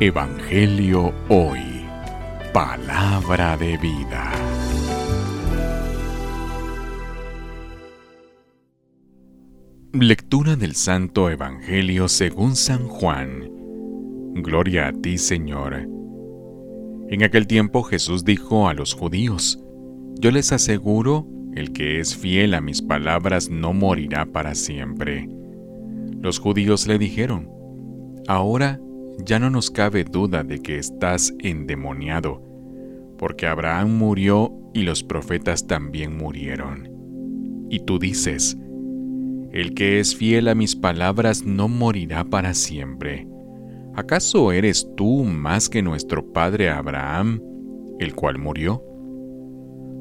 Evangelio Hoy. Palabra de vida. Lectura del Santo Evangelio según San Juan. Gloria a ti, Señor. En aquel tiempo Jesús dijo a los judíos, Yo les aseguro, el que es fiel a mis palabras no morirá para siempre. Los judíos le dijeron, Ahora ya no nos cabe duda de que estás endemoniado, porque Abraham murió y los profetas también murieron. Y tú dices, el que es fiel a mis palabras no morirá para siempre. ¿Acaso eres tú más que nuestro padre Abraham, el cual murió?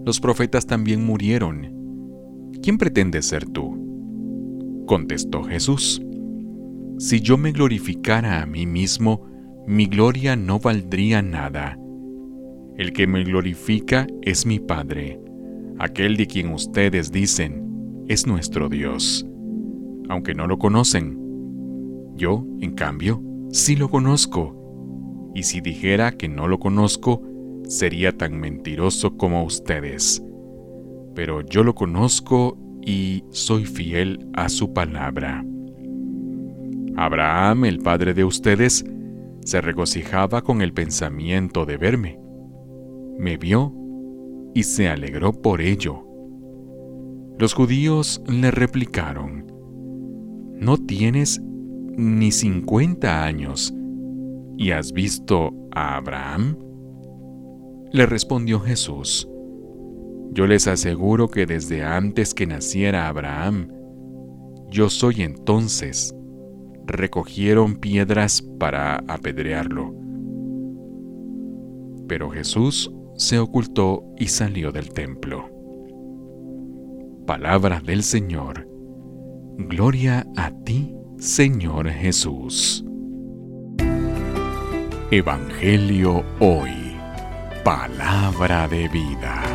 Los profetas también murieron. ¿Quién pretende ser tú? Contestó Jesús. Si yo me glorificara a mí mismo, mi gloria no valdría nada. El que me glorifica es mi Padre, aquel de quien ustedes dicen, es nuestro Dios, aunque no lo conocen. Yo, en cambio, sí lo conozco, y si dijera que no lo conozco, sería tan mentiroso como ustedes. Pero yo lo conozco y soy fiel a su palabra. Abraham, el padre de ustedes, se regocijaba con el pensamiento de verme. Me vio y se alegró por ello. Los judíos le replicaron, ¿no tienes ni cincuenta años y has visto a Abraham? Le respondió Jesús, yo les aseguro que desde antes que naciera Abraham, yo soy entonces recogieron piedras para apedrearlo. Pero Jesús se ocultó y salió del templo. Palabra del Señor. Gloria a ti, Señor Jesús. Evangelio hoy. Palabra de vida.